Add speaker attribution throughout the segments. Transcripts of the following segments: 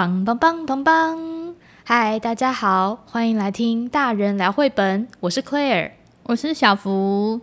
Speaker 1: 棒棒棒棒棒！嗨，大家好，欢迎来听大人聊绘本。我是 Claire，
Speaker 2: 我是小福。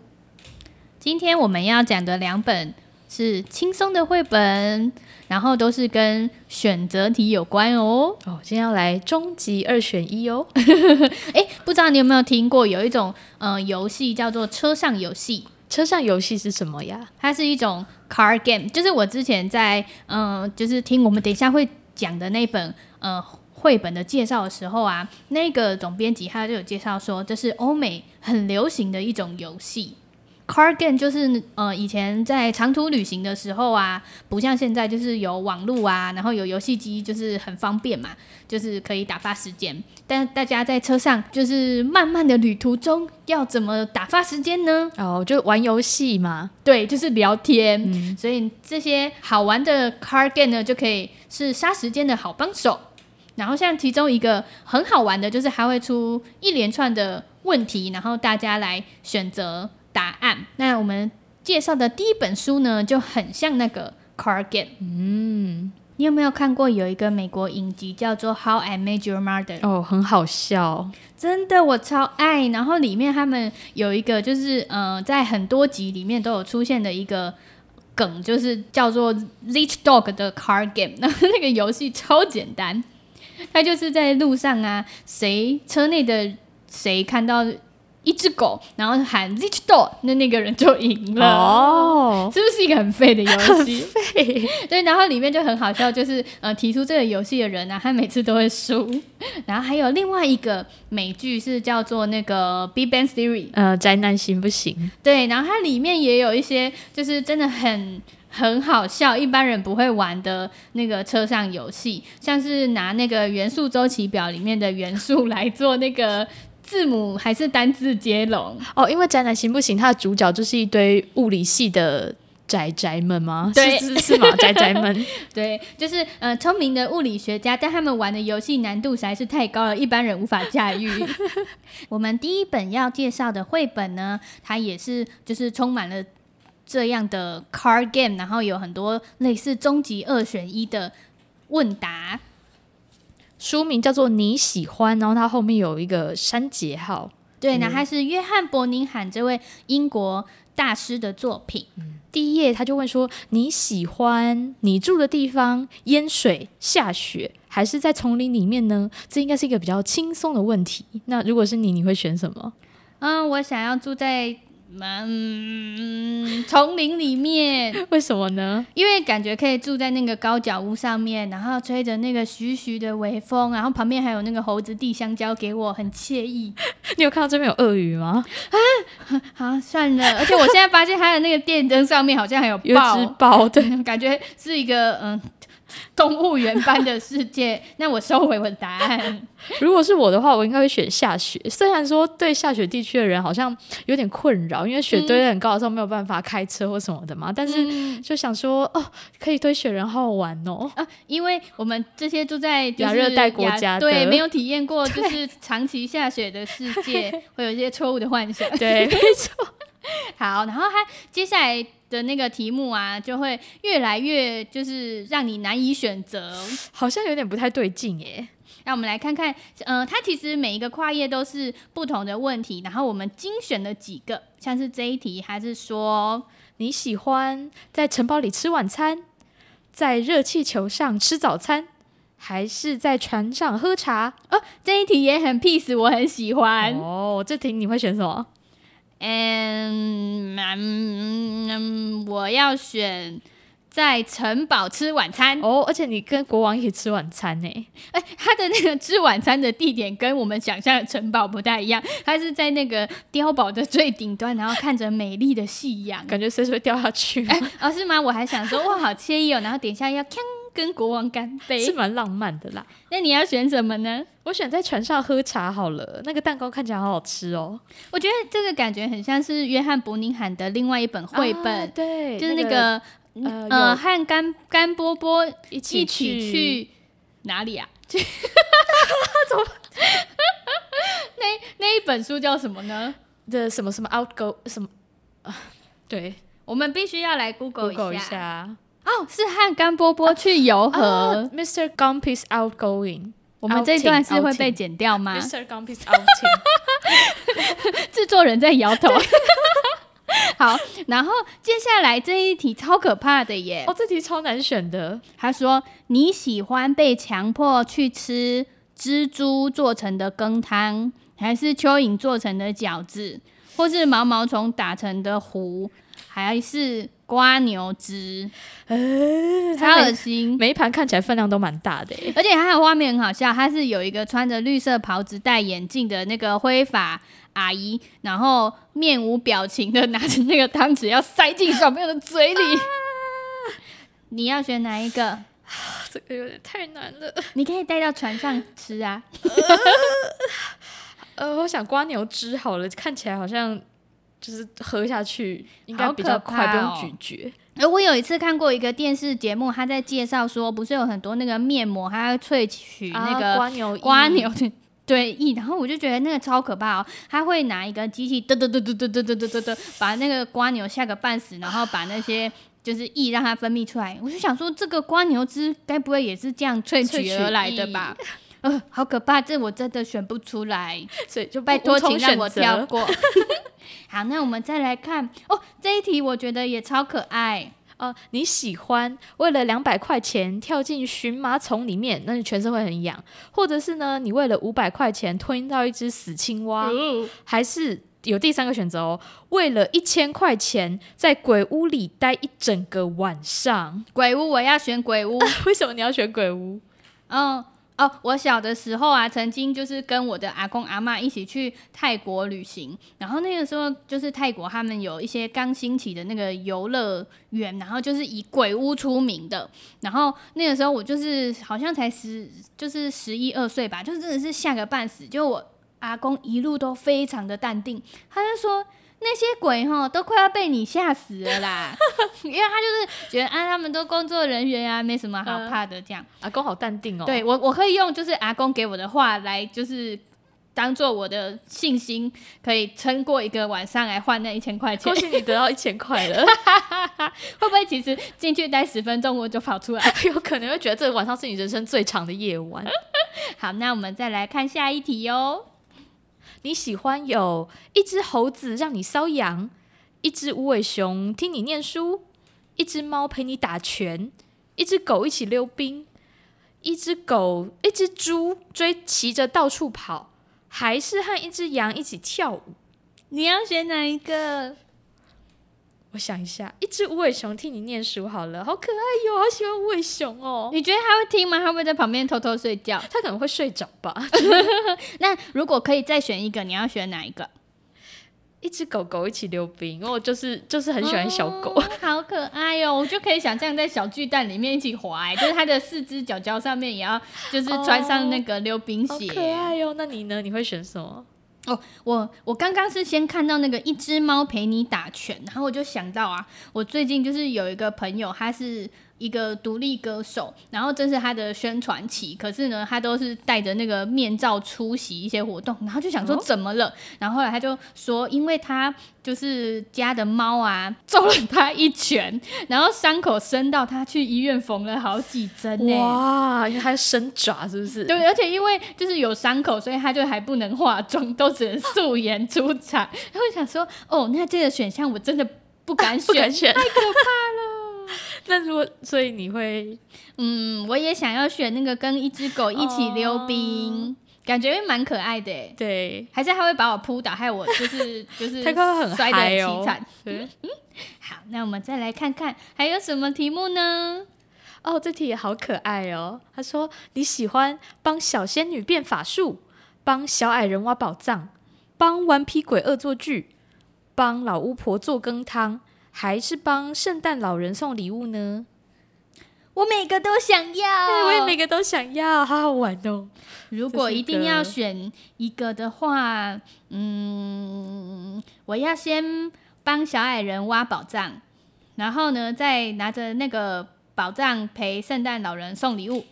Speaker 2: 今天我们要讲的两本是轻松的绘本，然后都是跟选择题有关哦。
Speaker 1: 哦，今天要来终极二选一哦。
Speaker 2: 哎，不知道你有没有听过有一种呃游戏叫做车上游戏？
Speaker 1: 车上游戏是什么呀？
Speaker 2: 它是一种 car game，就是我之前在嗯、呃，就是听我们等一下会讲的那本呃绘本的介绍的时候啊，那个总编辑他就有介绍说，这是欧美很流行的一种游戏。Car game 就是呃以前在长途旅行的时候啊，不像现在就是有网络啊，然后有游戏机，就是很方便嘛，就是可以打发时间。但大家在车上就是漫漫的旅途中，要怎么打发时间呢？
Speaker 1: 哦，就玩游戏嘛。
Speaker 2: 对，就是聊天。
Speaker 1: 嗯，
Speaker 2: 所以这些好玩的 Car game 呢，就可以是杀时间的好帮手。然后像其中一个很好玩的，就是还会出一连串的问题，然后大家来选择。答案。那我们介绍的第一本书呢，就很像那个 Car Game。
Speaker 1: 嗯，
Speaker 2: 你有没有看过有一个美国影集叫做《How I Met Your Mother》？
Speaker 1: 哦，很好笑，
Speaker 2: 真的我超爱。然后里面他们有一个就是呃，在很多集里面都有出现的一个梗，就是叫做 Leech Dog 的 Car Game。那那个游戏超简单，它就是在路上啊，谁车内的谁看到。一只狗，然后喊 z i c h Dog，那那个人就赢了。哦，是不是一个很废的游戏？
Speaker 1: 废。
Speaker 2: 对，然后里面就很好笑，就是呃，提出这个游戏的人呢、啊，他每次都会输。然后还有另外一个美剧是叫做那个 Big Bang Theory，
Speaker 1: 呃，宅男行不行？
Speaker 2: 对，然后它里面也有一些就是真的很很好笑，一般人不会玩的那个车上游戏，像是拿那个元素周期表里面的元素来做那个。字母还是单字接龙
Speaker 1: 哦，因为宅男行不行？它的主角就是一堆物理系的宅宅们吗？
Speaker 2: 对，
Speaker 1: 是是，是吗？宅宅们，
Speaker 2: 对，就是呃聪明的物理学家，但他们玩的游戏难度实在是太高了，一般人无法驾驭。我们第一本要介绍的绘本呢，它也是就是充满了这样的 card game，然后有很多类似终极二选一的问答。
Speaker 1: 书名叫做你喜欢，然后它后面有一个删节号。
Speaker 2: 对，那它是约翰伯宁罕这位英国大师的作品。
Speaker 1: 嗯，第一页他就问说：“你喜欢你住的地方淹水、下雪，还是在丛林里面呢？”这应该是一个比较轻松的问题。那如果是你，你会选什么？
Speaker 2: 嗯，我想要住在。嗯，丛林里面，
Speaker 1: 为什么呢？
Speaker 2: 因为感觉可以住在那个高脚屋上面，然后吹着那个徐徐的微风，然后旁边还有那个猴子递香蕉给我，很惬意。
Speaker 1: 你有看到这边有鳄鱼吗？
Speaker 2: 啊，好，算了。而且我现在发现它的那个电灯上面好像还有豹，
Speaker 1: 有只豹，对，
Speaker 2: 感觉是一个嗯。动物园般的世界，那我收回我的答案。
Speaker 1: 如果是我的话，我应该会选下雪。虽然说对下雪地区的人好像有点困扰，因为雪堆得很高的时候没有办法开车或什么的嘛。嗯、但是就想说，哦，可以堆雪人好好玩哦。啊，
Speaker 2: 因为我们这些住在
Speaker 1: 亚热带国家，
Speaker 2: 对，没有体验过就是长期下雪的世界，会有一些错误的幻想。
Speaker 1: 对，没错。
Speaker 2: 好，然后他接下来的那个题目啊，就会越来越就是让你难以选择，
Speaker 1: 好像有点不太对劲耶。
Speaker 2: 让我们来看看，呃，它其实每一个跨页都是不同的问题，然后我们精选了几个，像是这一题，还是说
Speaker 1: 你喜欢在城堡里吃晚餐，在热气球上吃早餐，还是在船上喝茶？
Speaker 2: 哦，这一题也很 peace，我很喜欢。
Speaker 1: 哦，这题你会选什么？
Speaker 2: 嗯，嗯，我要选在城堡吃晚餐
Speaker 1: 哦，而且你跟国王一起吃晚餐呢？
Speaker 2: 哎，他的那个吃晚餐的地点跟我们想象的城堡不太一样，他是在那个碉堡的最顶端，然后看着美丽的夕阳，
Speaker 1: 感觉随时会掉下去。
Speaker 2: 哎，哦，是吗？我还想说，哇，好惬意哦，然后等一下要 跟国王干杯，
Speaker 1: 是蛮浪漫的啦。
Speaker 2: 那你要选什么呢？
Speaker 1: 我选在船上喝茶好了。那个蛋糕看起来好好吃哦。
Speaker 2: 我觉得这个感觉很像是约翰伯宁罕的另外一本绘本，啊、
Speaker 1: 对，
Speaker 2: 就是那个、那个、呃，呃和甘甘波波一起去，去哪里啊？怎么？那那一本书叫什么呢？
Speaker 1: 的什么什么 Outgo 什么啊？对，
Speaker 2: 我们必须要来 Google 一下。
Speaker 1: Google 一下
Speaker 2: 哦，是和甘波波去游河。
Speaker 1: 啊、Mr. Gump is outgoing。
Speaker 2: 我们这一段是会被剪掉吗
Speaker 1: ？Mr. Gump is outing。
Speaker 2: 制作人在摇头。好，然后接下来这一题超可怕的耶！
Speaker 1: 哦，这题超难选的。
Speaker 2: 他说：“你喜欢被强迫去吃蜘蛛做成的羹汤，还是蚯蚓做成的饺子，或是毛毛虫打成的糊，还是？”蜗牛汁，呃，超恶心。
Speaker 1: 每一盘看起来分量都蛮大的，
Speaker 2: 而且还有画面很好笑。它是有一个穿着绿色袍子、戴眼镜的那个灰发阿姨，然后面无表情的拿着那个汤匙要塞进小朋友的嘴里。啊、你要选哪一个？
Speaker 1: 这个有点太难了。
Speaker 2: 你可以带到船上吃啊。
Speaker 1: 呃，我想瓜牛汁好了，看起来好像。就是喝下去应该比较快，哦、不用咀嚼。
Speaker 2: 而我有一次看过一个电视节目，他在介绍说，不是有很多那个面膜，它要萃取那个
Speaker 1: 瓜牛
Speaker 2: 瓜牛的对液，然后我就觉得那个超可怕哦。他会拿一个机器嘚嘚嘚嘚嘚嘚嘚嘚嘚，把那个瓜牛吓个半死，然后把那些就是液让它分泌出来。我就想说，这个瓜牛汁该不会也是这样萃取而来的吧？呃，好可怕，这我真的选不出来，
Speaker 1: 所以就
Speaker 2: 拜托，请让我跳过。好，那我们再来看哦，这一题我觉得也超可爱
Speaker 1: 哦。你喜欢为了两百块钱跳进荨麻丛里面，那你全身会很痒；或者是呢，你为了五百块钱吞到一只死青蛙，嗯、还是有第三个选择哦，为了一千块钱在鬼屋里待一整个晚上。
Speaker 2: 鬼屋，我要选鬼屋。
Speaker 1: 为什么你要选鬼屋？
Speaker 2: 嗯。哦，哦我小的时候啊，曾经就是跟我的阿公阿嬷一起去泰国旅行，然后那个时候就是泰国他们有一些刚兴起的那个游乐园，然后就是以鬼屋出名的，然后那个时候我就是好像才十，就是十一二岁吧，就真的是吓个半死，就我阿公一路都非常的淡定，他就说。那些鬼哈都快要被你吓死了啦，因为他就是觉得啊，他们都工作人员啊，没什么好怕的这样。
Speaker 1: 阿公好淡定哦。
Speaker 2: 对我，我可以用就是阿公给我的话来，就是当做我的信心，可以撑过一个晚上来换那一千块钱。
Speaker 1: 恭喜你得到一千块了，
Speaker 2: 会不会其实进去待十分钟我就跑出来？
Speaker 1: 有可能会觉得这个晚上是你人生最长的夜晚。
Speaker 2: 好，那我们再来看下一题哟。
Speaker 1: 你喜欢有一只猴子让你搔痒，一只无尾熊听你念书，一只猫陪你打拳，一只狗一起溜冰，一只狗一只猪追骑着到处跑，还是和一只羊一起跳舞？
Speaker 2: 你要选哪一个？
Speaker 1: 我想一下，一只无尾熊替你念书好了，好可爱哟，好喜欢无尾熊哦。
Speaker 2: 你觉得他会听吗？他会不会在旁边偷偷睡觉？
Speaker 1: 他可能会睡着吧。
Speaker 2: 那如果可以再选一个，你要选哪一个？
Speaker 1: 一只狗狗一起溜冰，我就是就是很喜欢小狗，
Speaker 2: 哦、好可爱哟、哦。我就可以想象在小巨蛋里面一起滑，就是它的四只脚脚上面也要就是穿上那个溜冰鞋，
Speaker 1: 哦、好可爱哟、哦。那你呢？你会选什么？
Speaker 2: 哦，我我刚刚是先看到那个一只猫陪你打拳，然后我就想到啊，我最近就是有一个朋友，他是。一个独立歌手，然后这是他的宣传期，可是呢，他都是戴着那个面罩出席一些活动，然后就想说怎么了？哦、然后后来他就说，因为他就是家的猫啊揍了他一拳，然后伤口深到他去医院缝了好几针呢。
Speaker 1: 哇，因为他生爪是不是？
Speaker 2: 对，而且因为就是有伤口，所以他就还不能化妆，都只能素颜出场。然后想说，哦，那这个选项我真的不敢选，啊、不敢选，太可怕了。
Speaker 1: 那如果所以你会，
Speaker 2: 嗯，我也想要选那个跟一只狗一起溜冰，哦、感觉蛮可爱的。
Speaker 1: 对，
Speaker 2: 还是他会把我扑倒，害我就是 就是摔得很凄惨。嗯，好，那我们再来看看还有什么题目呢？
Speaker 1: 哦，这题也好可爱哦。他说你喜欢帮小仙女变法术，帮小矮人挖宝藏，帮顽皮鬼恶作剧，帮老巫婆做羹汤。还是帮圣诞老人送礼物呢？
Speaker 2: 我每个都想要，
Speaker 1: 我也每个都想要，好好玩哦。
Speaker 2: 如果一定要选一个的话，嗯，我要先帮小矮人挖宝藏，然后呢，再拿着那个宝藏陪圣诞老人送礼物。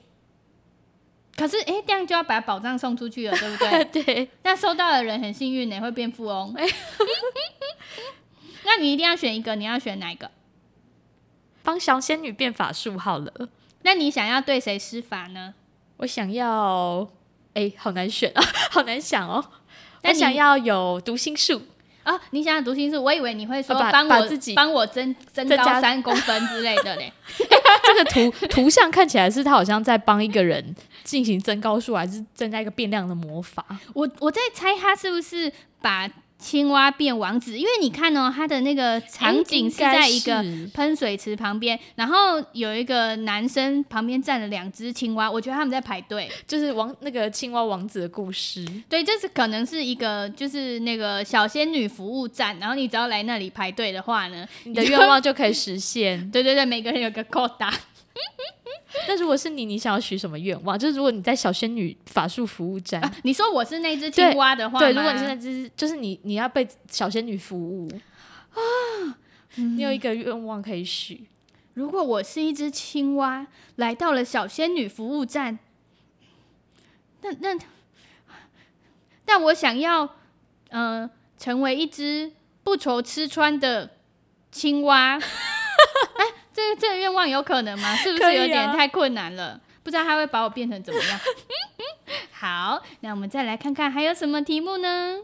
Speaker 2: 可是，哎，这样就要把宝藏送出去了，对不对？
Speaker 1: 对。
Speaker 2: 那收到的人很幸运呢，会变富翁。那你一定要选一个，你要选哪一个？
Speaker 1: 帮小仙女变法术好了。
Speaker 2: 那你想要对谁施法呢？
Speaker 1: 我想要，哎，好难选啊，好难想哦。我想要有读心术
Speaker 2: 啊！你想要读心术？我以为你会说帮我自己帮我增增高三公分之类的嘞。
Speaker 1: 这个图图像看起来是他好像在帮一个人进行增高术，还是增加一个变量的魔法？
Speaker 2: 我我在猜他是不是把。青蛙变王子，因为你看哦，它的那个场景是在一个喷水池旁边，然后有一个男生旁边站了两只青蛙，我觉得他们在排队，
Speaker 1: 就是王那个青蛙王子的故事。
Speaker 2: 对，这是可能是一个就是那个小仙女服务站，然后你只要来那里排队的话呢，
Speaker 1: 你的愿望就可以实现。
Speaker 2: 对对对，每个人有个扣打。
Speaker 1: 那如果是你，你想要许什么愿望？就是如果你在小仙女法术服务站，啊，
Speaker 2: 你说我是那只青蛙的话，
Speaker 1: 对，对，如果你是那只，就是你你要被小仙女服务啊，你有一个愿望可以许。
Speaker 2: 如果我是一只青蛙，来到了小仙女服务站，那那，但我想要，嗯、呃，成为一只不愁吃穿的青蛙。这个这个愿望有可能吗？是不是有点太困难了？啊、不知道他会把我变成怎么样。好，那我们再来看看还有什么题目呢？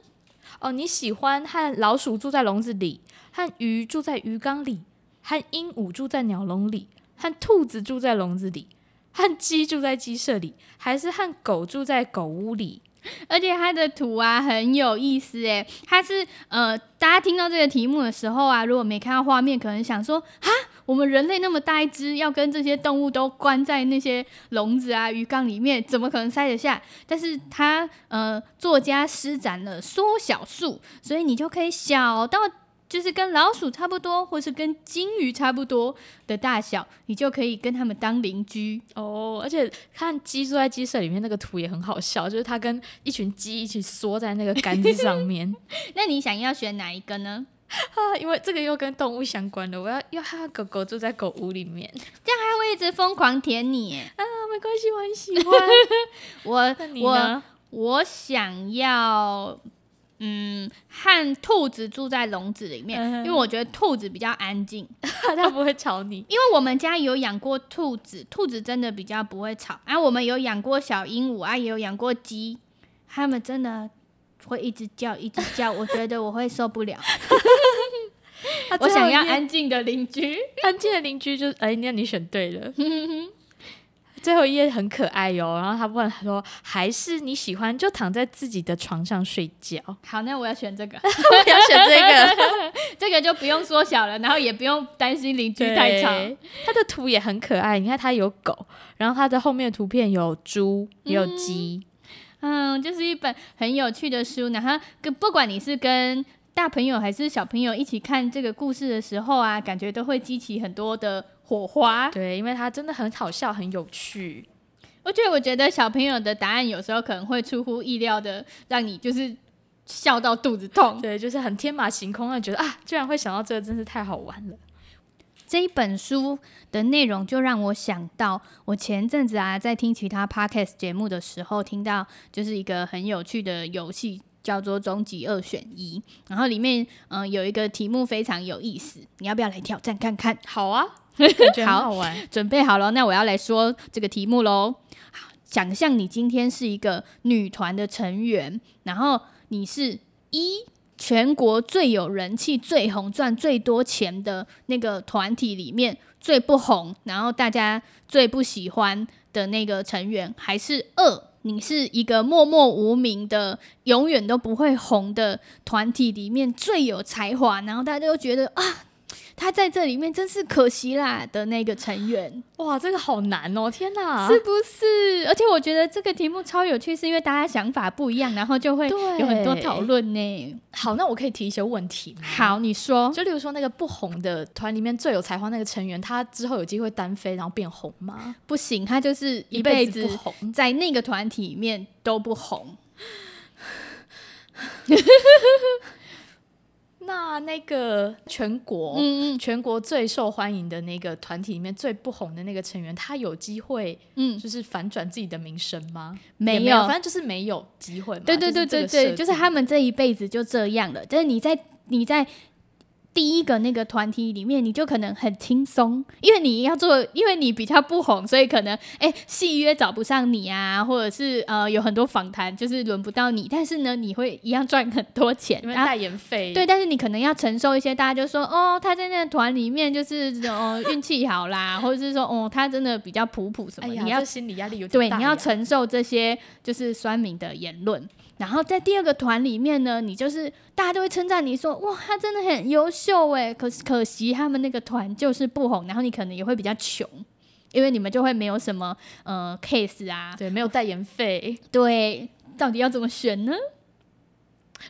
Speaker 1: 哦，你喜欢和老鼠住在笼子里，和鱼住在鱼缸里，和鹦鹉住在鸟笼里，和兔子住在笼子里，和鸡住在鸡舍里，还是和狗住在狗屋里？
Speaker 2: 而且它的图啊很有意思诶，它是呃，大家听到这个题目的时候啊，如果没看到画面，可能想说啊，我们人类那么大一只，要跟这些动物都关在那些笼子啊、鱼缸里面，怎么可能塞得下？但是它呃，作家施展了缩小术，所以你就可以小到。就是跟老鼠差不多，或是跟金鱼差不多的大小，你就可以跟他们当邻居
Speaker 1: 哦。而且看鸡住在鸡舍里面那个图也很好笑，就是它跟一群鸡一起缩在那个杆子上面。
Speaker 2: 那你想要选哪一个呢？
Speaker 1: 啊，因为这个又跟动物相关的，我要要哈狗狗住在狗屋里面，
Speaker 2: 这样还会一直疯狂舔你啊？
Speaker 1: 没关系，我很喜欢。
Speaker 2: 我我我想要。嗯，和兔子住在笼子里面，嗯，因为我觉得兔子比较安静，
Speaker 1: 它不会吵你。
Speaker 2: 因为我们家有养过兔子，兔子真的比较不会吵。啊，我们有养过小鹦鹉啊，也有养过鸡，它们真的会一直叫，一直叫，我觉得我会受不了。我想要安静的邻居，
Speaker 1: 安静的邻居就哎，那你选对了。最后一页很可爱哟，然后他问他说：“还是你喜欢就躺在自己的床上睡觉？”
Speaker 2: 好，那我要选这个，
Speaker 1: 我要选这个，
Speaker 2: 这个就不用缩小了，然后也不用担心邻居太吵。
Speaker 1: 它的图也很可爱，你看它有狗，然后它的后面的图片有猪，也有鸡，
Speaker 2: 嗯，嗯，就是一本很有趣的书。然后跟不管你是跟大朋友还是小朋友一起看这个故事的时候啊，感觉都会激起很多的。火花，
Speaker 1: 对，因为它真的很好笑，很有趣。
Speaker 2: 而且我觉得小朋友的答案有时候可能会出乎意料的，让你就是笑到肚子痛。
Speaker 1: 对，就是很天马行空，让觉得啊，居然会想到这个，真是太好玩了。
Speaker 2: 这一本书的内容就让我想到，我前阵子啊，在听其他 podcast 节目的时候，听到就是一个很有趣的游戏，叫做“终极二选一”，然后里面嗯、呃、有一个题目非常有意思，你要不要来挑战看看？
Speaker 1: 好啊。
Speaker 2: 好，好玩，准备好了，那我要来说这个题目喽。想象你今天是一个女团的成员，然后你是一全国最有人气、最红、赚最多钱的那个团体里面最不红，然后大家最不喜欢的那个成员，还是二你是一个默默无名的、永远都不会红的团体里面最有才华，然后大家都觉得啊。他在这里面真是可惜啦的那个成员，
Speaker 1: 哇，这个好难哦，天哪，
Speaker 2: 是不是？而且我觉得这个题目超有趣，是因为大家想法不一样，然后就会有很多讨论呢。
Speaker 1: 好，那我可以提一些问题吗？
Speaker 2: 好，你说，
Speaker 1: 就例如说那个不红的团里面最有才华那个成员，他之后有机会单飞然后变红吗？
Speaker 2: 不行，他就是一辈子不红，在那个团体里面都不红。
Speaker 1: 那那个全国，嗯嗯，全国最受欢迎的那个团体里面最不红的那个成员，他有机会，嗯，就是反转自己的名声吗？
Speaker 2: 没有，没有，
Speaker 1: 反正就是没有机会嘛。
Speaker 2: 对对对对对，就是他们这一辈子就这样了。就是你在你在第一个那个团体里面，你就可能很轻松，因为你要做，因为你比较不红，所以可能哎，戏约找不上你啊，或者是呃有很多访谈就是轮不到你，但是呢，你会一样赚很多钱，
Speaker 1: 因为代言费。
Speaker 2: 对，但是你可能要承受一些，大家就说哦，他在那个团里面就是哦运气好啦，或者是说哦他真的比较普普什么，
Speaker 1: 哎、
Speaker 2: 你要
Speaker 1: 心理压力有
Speaker 2: 对，你要承受这些就是酸民的言论。然后在第二个团里面呢，你就是大家都会称赞你说，哇，他真的很优秀哎，可是可惜他们那个团就是不红，然后你可能也会比较穷，因为你们就会没有什么呃 case 啊，
Speaker 1: 对，没有代言费，
Speaker 2: 对，到底要怎么选呢？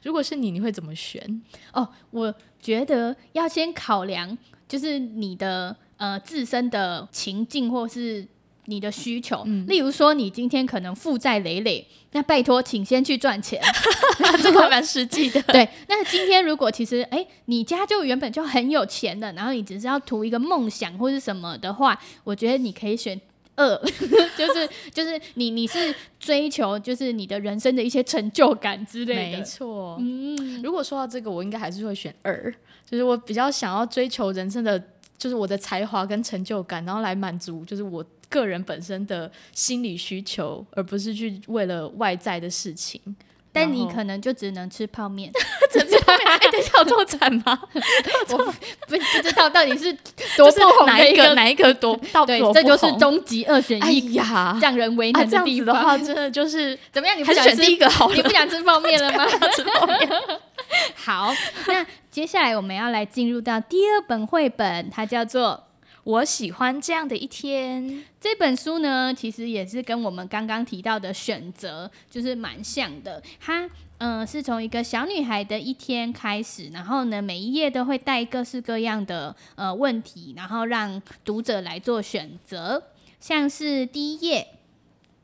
Speaker 1: 如果是你，你会怎么选？
Speaker 2: 哦，我觉得要先考量就是你的呃自身的情境或是。你的需求，嗯、例如说，你今天可能负债累累，那拜托，请先去赚钱，
Speaker 1: 这个还蛮实际的。
Speaker 2: 对，那今天如果其实，哎、欸，你家就原本就很有钱的，然后你只是要图一个梦想或是什么的话，我觉得你可以选二，就是就是你你是追求就是你的人生的一些成就感之类的。
Speaker 1: 没错，嗯，如果说到这个，我应该还是会选二，就是我比较想要追求人生的，就是我的才华跟成就感，然后来满足，就是我。个人本身的心理需求，而不是去为了外在的事情。
Speaker 2: 但你可能就只能吃泡面，
Speaker 1: 只吃泡面。哎、欸，等一下有这么惨吗？
Speaker 2: 我不不知道到底是多不红
Speaker 1: 哪一个哪一个多到
Speaker 2: 对，这就是终极二选一
Speaker 1: 呀，
Speaker 2: 让人为难的地方。
Speaker 1: 啊、这样子的话，真的就是
Speaker 2: 怎么样？你不想吃
Speaker 1: 第一个好？
Speaker 2: 你不想吃泡面了吗？
Speaker 1: 吃泡面。
Speaker 2: 好，那接下来我们要来进入到第二本绘本，它叫做。
Speaker 1: 我喜欢这样的一天。
Speaker 2: 这本书呢，其实也是跟我们刚刚提到的选择就是蛮像的。它嗯、是从一个小女孩的一天开始，然后呢，每一页都会带各式各样的呃问题，然后让读者来做选择。像是第一页。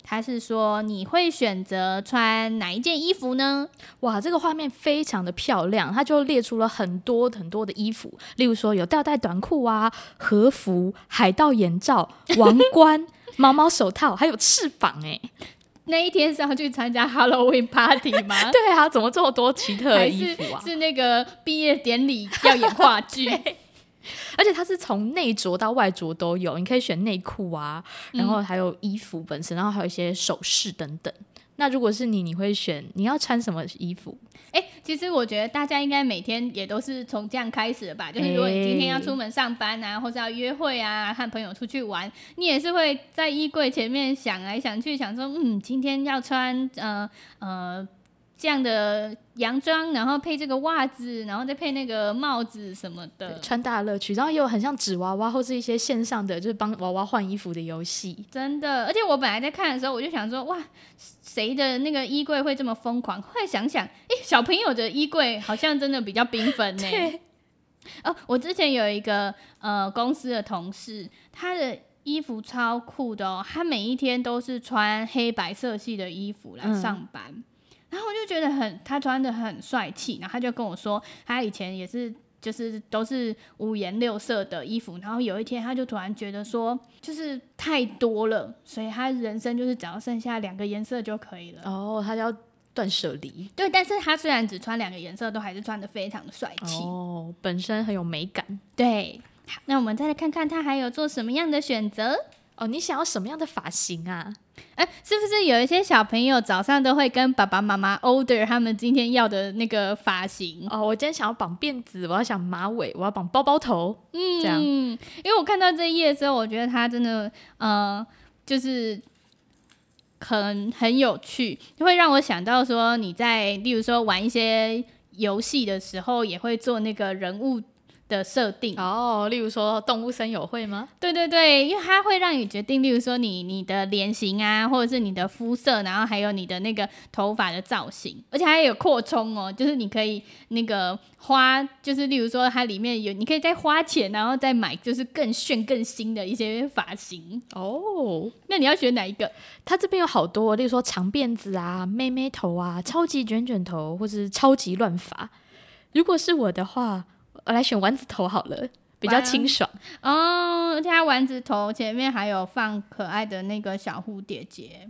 Speaker 2: 他是说，你会选择穿哪一件衣服呢？
Speaker 1: 哇，这个画面非常的漂亮，他就列出了很多很多的衣服，例如说有吊带短裤啊、和服、海盗眼罩、王 冠、毛毛手套，还有翅膀。哎，
Speaker 2: 那一天是要去参加 Halloween party 吗？
Speaker 1: 对啊，怎么这么多奇特的衣服啊？
Speaker 2: 是，是那个毕业典礼要演话剧。
Speaker 1: 而且它是从内着到外着都有，你可以选内裤啊，然后还有衣服本身，然后还有一些首饰等等。那如果是你，你会选你要穿什么衣服？
Speaker 2: 哎、欸，其实我觉得大家应该每天也都是从这样开始的吧。就是如果你今天要出门上班啊，或者要约会啊，和朋友出去玩，你也是会在衣柜前面想来想去，想说，嗯，今天要穿呃呃。这样的洋装，然后配这个袜子，然后再配那个帽子什么的，
Speaker 1: 穿搭乐趣。然后也有很像纸娃娃或是一些线上的，就是帮娃娃换衣服的游戏。
Speaker 2: 真的，而且我本来在看的时候，我就想说，哇，谁的那个衣柜会这么疯狂？后来想想，哎，小朋友的衣柜好像真的比较缤纷呢。哦，我之前有一个呃公司的同事，他的衣服超酷的哦，他每一天都是穿黑白色系的衣服来上班。嗯然后我就觉得很，他穿的很帅气。然后他就跟我说，他以前也是，就是都是五颜六色的衣服。然后有一天，他就突然觉得说，就是太多了，所以他人生就是只要剩下两个颜色就可以了。
Speaker 1: 哦，他要断舍离。
Speaker 2: 对，但是他虽然只穿两个颜色，都还是穿的非常的帅气。
Speaker 1: 哦，本身很有美感。
Speaker 2: 对，好，那我们再来看看他还有做什么样的选择。
Speaker 1: 哦，你想要什么样的发型啊？
Speaker 2: 哎，是不是有一些小朋友早上都会跟爸爸妈妈 order 他们今天要的那个发型？
Speaker 1: 哦，我今天想要绑辫子，我要想马尾，我要绑包包头，嗯，这样。
Speaker 2: 因为我看到这一页之后，我觉得他真的，呃，就是很很有趣，会让我想到说你在，例如说玩一些游戏的时候，也会做那个人物。的设定
Speaker 1: 哦，例如说动物森友会吗？
Speaker 2: 对对对，因为它会让你决定，例如说你你的脸型啊，或者是你的肤色，然后还有你的那个头发的造型，而且还有扩充哦，就是你可以那个花，就是例如说它里面有，你可以再花钱，然后再买，就是更炫更新的一些发型哦。那你要选哪一个？
Speaker 1: 它这边有好多，例如说长辫子啊、妹妹头啊、超级卷卷头，或者是超级乱发。如果是我的话。我来选丸子头好了，比较清爽
Speaker 2: 哦。而且它丸子头前面还有放可爱的那个小蝴蝶结。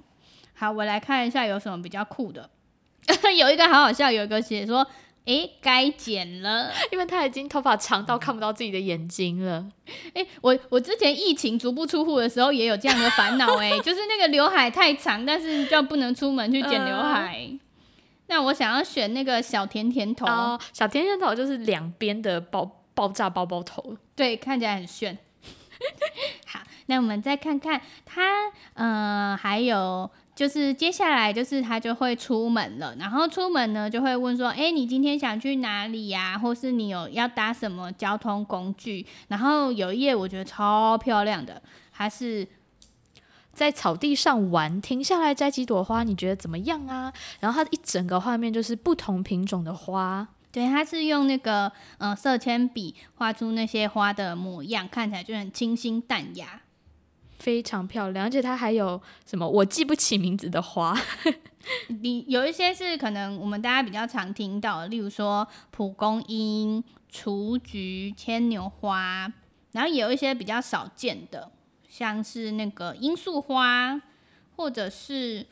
Speaker 2: 好，我来看一下有什么比较酷的。有一个好好笑，有一个写说哎，该剪了，
Speaker 1: 因为他已经头发长到看不到自己的眼睛了。
Speaker 2: 哎，我我之前疫情足不出户的时候也有这样的烦恼，哎，就是那个刘海太长，但是就不能出门去剪刘海。呃、那我想要选那个小甜甜头，
Speaker 1: 哦、小甜甜头就是两边的爆爆炸包包头，
Speaker 2: 对，看起来很炫。好，那我们再看看它，嗯、呃，还有。就是接下来就是他就会出门了，然后出门呢就会问说，哎，你今天想去哪里呀？或是你有要搭什么交通工具？然后有一页我觉得超漂亮的，它是
Speaker 1: 在草地上玩，停下来摘几朵花，你觉得怎么样啊？然后它一整个画面就是不同品种的花，
Speaker 2: 对，它是用那个呃色铅笔画出那些花的模样，看起来就很清新淡雅。
Speaker 1: 非常漂亮，而且它还有什么我记不起名字的花。
Speaker 2: 你有一些是可能我们大家比较常听到的，例如说蒲公英、雏菊、牵牛花，然后也有一些比较少见的，像是那个罂粟花，或者是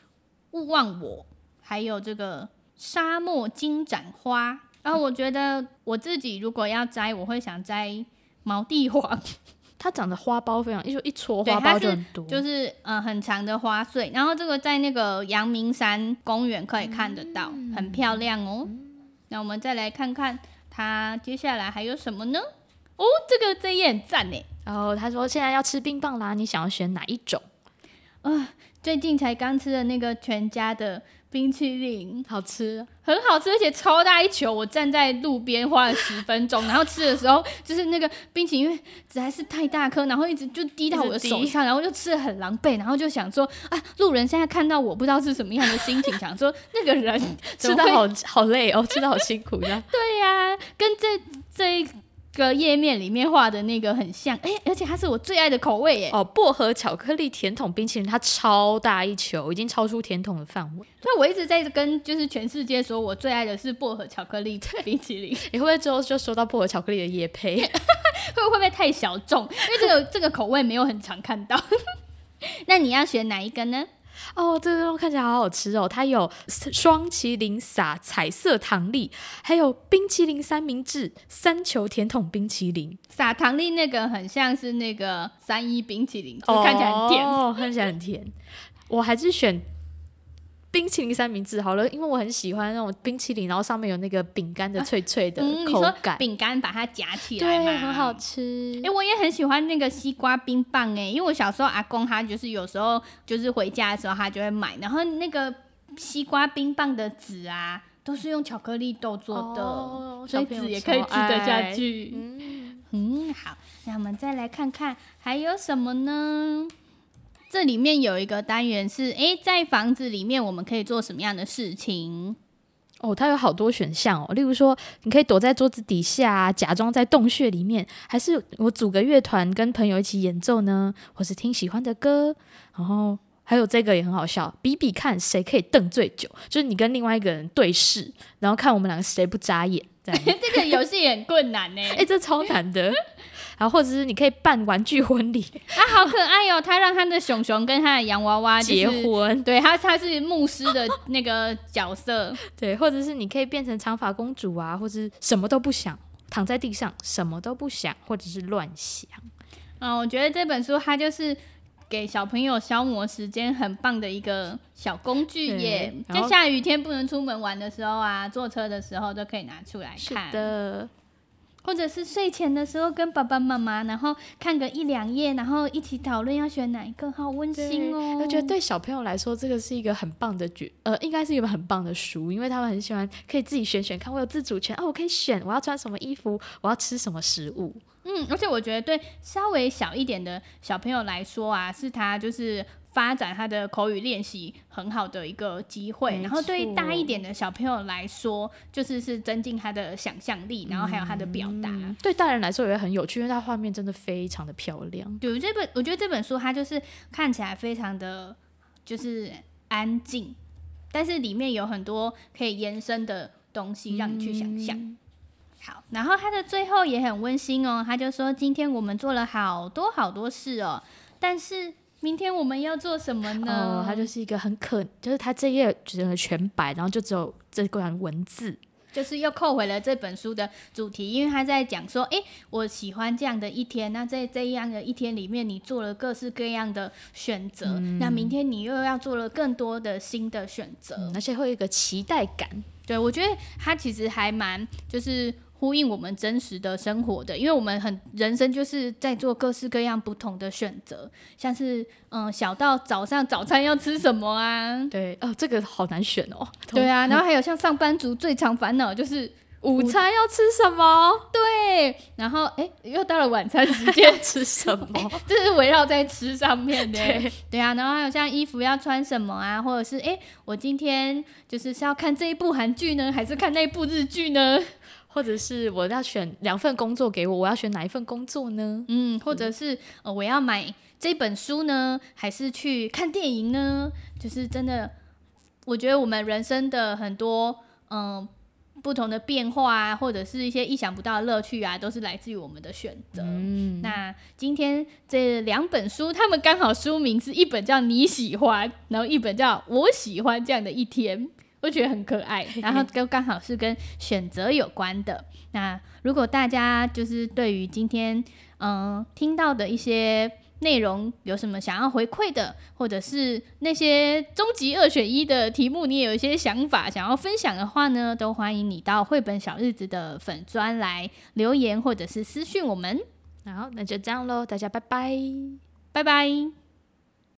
Speaker 2: 勿忘我，还有这个沙漠金盏花。然后我觉得我自己如果要摘，我会想摘毛地黄。
Speaker 1: 它长的花苞非常，就一撮花苞就很多，
Speaker 2: 就是呃很长的花穗。然后这个在那个阳明山公园可以看得到，嗯、很漂亮哦。嗯、那我们再来看看它接下来还有什么呢？哦，这个这页很赞呢。
Speaker 1: 然后他说现在要吃冰棒啦，你想要选哪一种？
Speaker 2: 啊、呃，最近才刚吃的那个全家的。冰淇淋
Speaker 1: 好吃，
Speaker 2: 很好吃，而且超大一球。我站在路边花了十分钟，然后吃的时候，就是那个冰淇淋，因为实在是太大颗，然后一直就滴到我的手上，然后就吃的很狼狈，然后就想说啊，路人现在看到我不知道是什么样的心情，想说那个人
Speaker 1: 吃的好好累哦，吃的好辛苦呀。
Speaker 2: 对呀、啊，跟这这。个页面里面画的那个很像，哎、欸，而且它是我最爱的口味耶！
Speaker 1: 哦，薄荷巧克力甜筒冰淇淋，它超大一球，已经超出甜筒的范围。
Speaker 2: 所以我一直在跟就是全世界说，我最爱的是薄荷巧克力 冰淇淋。
Speaker 1: 你会不会之后就收到薄荷巧克力的叶配？
Speaker 2: 会 会不会太小众？因为这个这个口味没有很常看到。那你要选哪一个呢？
Speaker 1: 哦，这个看起来好好吃哦！它有双麒麟撒彩色糖粒，还有冰淇淋三明治、三球甜筒冰淇淋。
Speaker 2: 撒糖粒那个很像是那个三一冰淇淋，就看起来很甜，
Speaker 1: 哦，看起来很甜。我还是选。冰淇淋三明治好了，因为我很喜欢那种冰淇淋，然后上面有那个饼干的脆脆的口感。
Speaker 2: 饼干、把它夹起来，
Speaker 1: 对，很好吃。
Speaker 2: 哎、欸，我也很喜欢那个西瓜冰棒，哎，因为我小时候阿公他就是有时候就是回家的时候他就会买，然后那个西瓜冰棒的纸啊都是用巧克力豆做的，哦、所以籽也可以吃得下去。嗯嗯，好，那我们再来看看还有什么呢？这里面有一个单元是，诶，在房子里面我们可以做什么样的事情？
Speaker 1: 哦，它有好多选项哦。例如说，你可以躲在桌子底下，假装在洞穴里面，还是我组个乐团跟朋友一起演奏呢？或是听喜欢的歌？然后还有这个也很好笑，比比看谁可以瞪最久，就是你跟另外一个人对视，然后看我们两个谁不眨眼。这样
Speaker 2: 这个游戏也很困难呢。
Speaker 1: 诶，这超难的。然后或者是你可以办玩具婚礼
Speaker 2: 啊，好可爱哟、哦！他让他的熊熊跟他的洋娃娃、就是、
Speaker 1: 结婚，
Speaker 2: 对他他是牧师的那个角色，
Speaker 1: 对，或者是你可以变成长发公主啊，或者是什么都不想，躺在地上什么都不想，或者是乱想。
Speaker 2: 嗯，我觉得这本书它就是给小朋友消磨时间很棒的一个小工具耶。在下雨天不能出门玩的时候啊，坐车的时候都可以拿出来看。
Speaker 1: 是的。
Speaker 2: 或者是睡前的时候跟爸爸妈妈，然后看个一两页，然后一起讨论要选哪一个，好温馨哦！
Speaker 1: 我觉得对小朋友来说，这个是一个很棒的剧，呃，应该是一本很棒的书，因为他们很喜欢可以自己选选看，我有自主权哦，我可以选我要穿什么衣服，我要吃什么食物。
Speaker 2: 嗯，而且我觉得对稍微小一点的小朋友来说啊，是他就是。发展他的口语练习很好的一个机会，然后对于大一点的小朋友来说，就是是增进他的想象力，然后还有他的表达。
Speaker 1: 嗯，对大人来说也很有趣，因为它画面真的非常的漂亮。
Speaker 2: 对，这本我觉得这本书它就是看起来非常的就是安静，但是里面有很多可以延伸的东西让你去想象。嗯、好，然后他的最后也很温馨哦，他就说今天我们做了好多好多事哦，但是。明天我们要做什么呢？
Speaker 1: 哦，它就是一个很可，就是它这页整个全白，然后就只有这段文字，
Speaker 2: 就是又扣回了这本书的主题，因为他在讲说，诶、欸，我喜欢这样的一天。那在这样的一天里面，你做了各式各样的选择，嗯、那明天你又要做了更多的新的选择、嗯，
Speaker 1: 而且会有一个期待感。
Speaker 2: 对，我觉得他其实还蛮就是。呼应我们真实的生活的，因为我们很人生就是在做各式各样不同的选择，像是嗯，小到早上早餐要吃什么啊？
Speaker 1: 对，哦，这个好难选哦。
Speaker 2: 对啊，然后还有像上班族最常烦恼就是
Speaker 1: 午餐要吃什么？
Speaker 2: 对，然后哎，又到了晚餐时间，
Speaker 1: 吃什么？
Speaker 2: 这是围绕在吃上面的。对，对啊，然后还有像衣服要穿什么啊，或者是哎，我今天就是是要看这一部韩剧呢，还是看那一部日剧呢？
Speaker 1: 或者是我要选两份工作给我，我要选哪一份工作呢？
Speaker 2: 嗯，或者是呃，我要买这本书呢，还是去看电影呢？就是真的，我觉得我们人生的很多嗯、呃、不同的变化啊，或者是一些意想不到的乐趣啊，都是来自于我们的选择。嗯，那今天这两本书，他们刚好书名是一本叫你喜欢，然后一本叫我喜欢这样的一天。我觉得很可爱，然后都刚好是跟选择有关的。那如果大家就是对于今天嗯听到的一些内容有什么想要回馈的，或者是那些终极二选一的题目，你也有一些想法想要分享的话呢，都欢迎你到绘本小日子的粉专来留言，或者是私讯我们。
Speaker 1: 好，那就这样喽，大家拜拜，
Speaker 2: 拜拜。